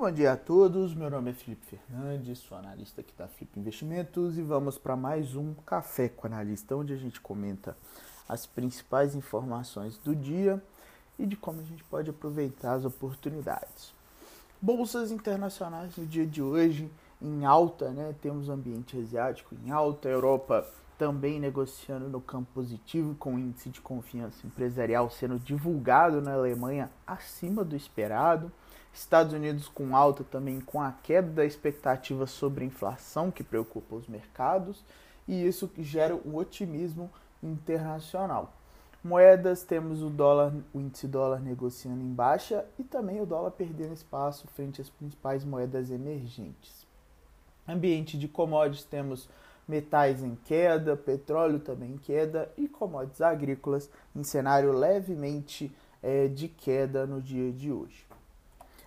bom dia a todos, meu nome é Felipe Fernandes, sou analista aqui da Flip Investimentos e vamos para mais um Café com Analista, onde a gente comenta as principais informações do dia e de como a gente pode aproveitar as oportunidades. Bolsas internacionais no dia de hoje em alta, né? Temos ambiente asiático em alta, Europa também negociando no campo positivo, com o índice de confiança empresarial sendo divulgado na Alemanha acima do esperado. Estados Unidos com alta também com a queda da expectativa sobre inflação que preocupa os mercados e isso gera um otimismo internacional. Moedas, temos o dólar, o índice dólar negociando em baixa e também o dólar perdendo espaço frente às principais moedas emergentes. Ambiente de commodities, temos metais em queda, petróleo também em queda e commodities agrícolas em cenário levemente é, de queda no dia de hoje.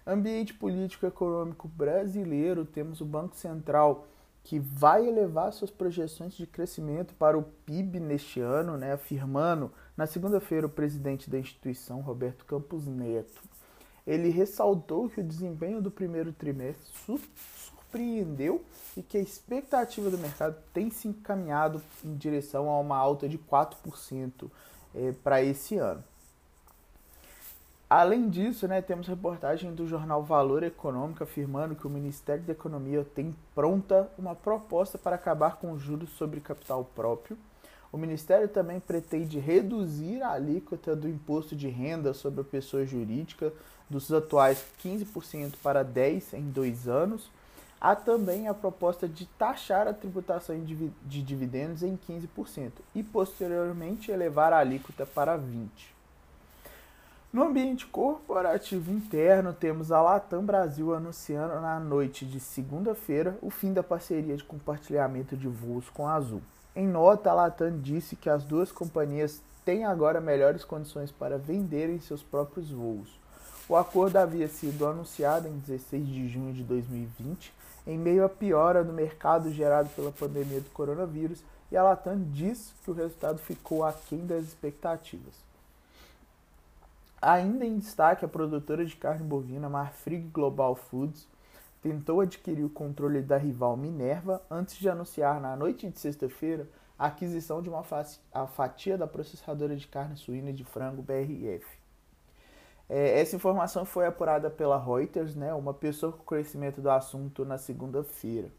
Ambiente político econômico brasileiro, temos o Banco Central que vai elevar suas projeções de crescimento para o PIB neste ano, né, afirmando na segunda-feira o presidente da instituição, Roberto Campos Neto. Ele ressaltou que o desempenho do primeiro trimestre surpreendeu e que a expectativa do mercado tem se encaminhado em direção a uma alta de 4% é, para esse ano. Além disso, né, temos reportagem do jornal Valor Econômico afirmando que o Ministério da Economia tem pronta uma proposta para acabar com os juros sobre capital próprio. O Ministério também pretende reduzir a alíquota do imposto de renda sobre a pessoa jurídica dos atuais 15% para 10% em dois anos. Há também a proposta de taxar a tributação de dividendos em 15% e, posteriormente, elevar a alíquota para 20%. No ambiente corporativo interno, temos a Latam Brasil anunciando na noite de segunda-feira o fim da parceria de compartilhamento de voos com a Azul. Em nota, a Latam disse que as duas companhias têm agora melhores condições para venderem seus próprios voos. O acordo havia sido anunciado em 16 de junho de 2020, em meio à piora no mercado gerado pela pandemia do coronavírus, e a Latam diz que o resultado ficou aquém das expectativas. Ainda em destaque, a produtora de carne bovina Marfrig Global Foods tentou adquirir o controle da rival Minerva antes de anunciar na noite de sexta-feira a aquisição de uma fatia da processadora de carne suína de frango BRF. É, essa informação foi apurada pela Reuters, né, uma pessoa com conhecimento do assunto, na segunda-feira.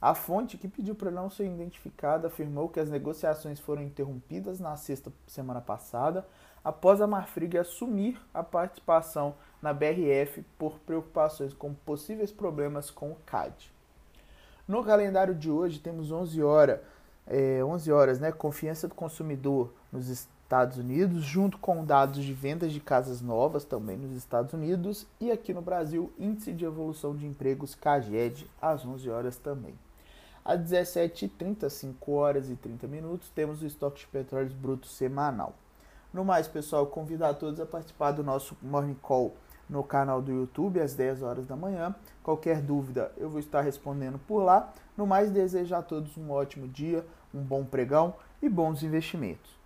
A fonte, que pediu para não ser identificada, afirmou que as negociações foram interrompidas na sexta semana passada, após a Marfrig assumir a participação na BRF por preocupações com possíveis problemas com o CAD. No calendário de hoje temos 11 horas, é, 11 horas, né, confiança do consumidor nos Estados Unidos, junto com dados de vendas de casas novas também nos Estados Unidos e aqui no Brasil, índice de evolução de empregos CAGED às 11 horas também. Às 17h30, 5 horas e 30 minutos, temos o estoque de petróleos brutos semanal. No mais, pessoal, convido a todos a participar do nosso Morning Call no canal do YouTube às 10 horas da manhã. Qualquer dúvida, eu vou estar respondendo por lá. No mais, desejo a todos um ótimo dia, um bom pregão e bons investimentos.